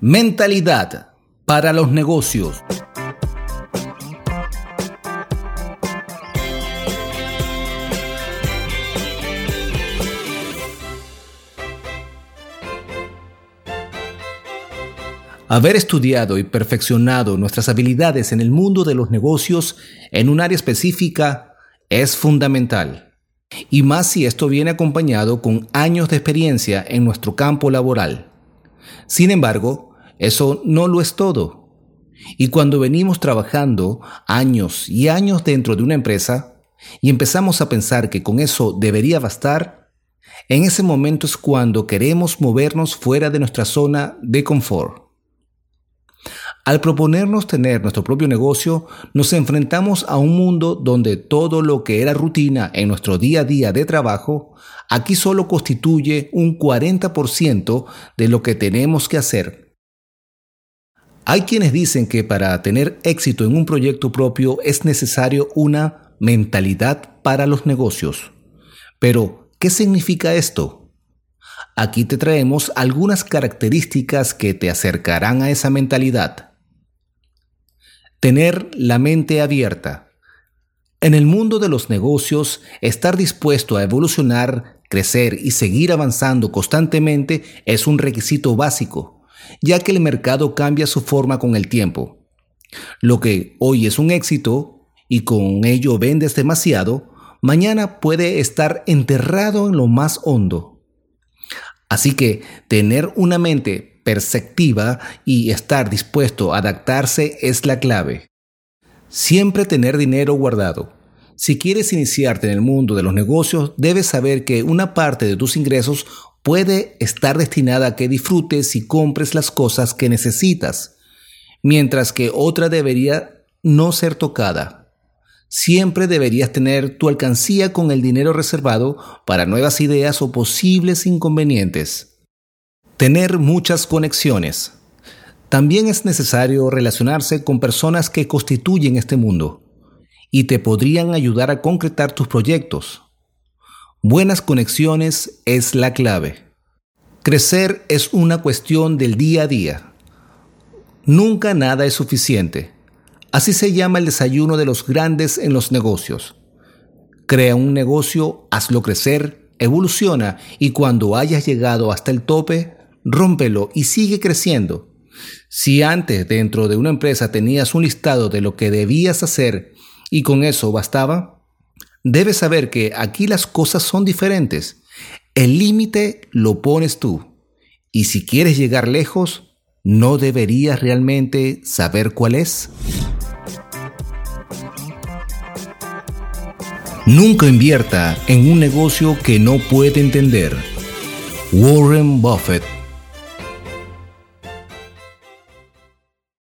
Mentalidad para los negocios. Haber estudiado y perfeccionado nuestras habilidades en el mundo de los negocios en un área específica es fundamental. Y más si esto viene acompañado con años de experiencia en nuestro campo laboral. Sin embargo, eso no lo es todo. Y cuando venimos trabajando años y años dentro de una empresa y empezamos a pensar que con eso debería bastar, en ese momento es cuando queremos movernos fuera de nuestra zona de confort. Al proponernos tener nuestro propio negocio, nos enfrentamos a un mundo donde todo lo que era rutina en nuestro día a día de trabajo, aquí solo constituye un 40% de lo que tenemos que hacer hay quienes dicen que para tener éxito en un proyecto propio es necesario una mentalidad para los negocios. Pero, ¿qué significa esto? Aquí te traemos algunas características que te acercarán a esa mentalidad. Tener la mente abierta. En el mundo de los negocios, estar dispuesto a evolucionar, crecer y seguir avanzando constantemente es un requisito básico ya que el mercado cambia su forma con el tiempo. Lo que hoy es un éxito y con ello vendes demasiado, mañana puede estar enterrado en lo más hondo. Así que tener una mente perceptiva y estar dispuesto a adaptarse es la clave. Siempre tener dinero guardado. Si quieres iniciarte en el mundo de los negocios, debes saber que una parte de tus ingresos puede estar destinada a que disfrutes y compres las cosas que necesitas, mientras que otra debería no ser tocada. Siempre deberías tener tu alcancía con el dinero reservado para nuevas ideas o posibles inconvenientes. Tener muchas conexiones. También es necesario relacionarse con personas que constituyen este mundo y te podrían ayudar a concretar tus proyectos. Buenas conexiones es la clave. Crecer es una cuestión del día a día. Nunca nada es suficiente. Así se llama el desayuno de los grandes en los negocios. Crea un negocio, hazlo crecer, evoluciona y cuando hayas llegado hasta el tope, rómpelo y sigue creciendo. Si antes dentro de una empresa tenías un listado de lo que debías hacer y con eso bastaba, debes saber que aquí las cosas son diferentes. El límite lo pones tú. Y si quieres llegar lejos, ¿no deberías realmente saber cuál es? Nunca invierta en un negocio que no puede entender. Warren Buffett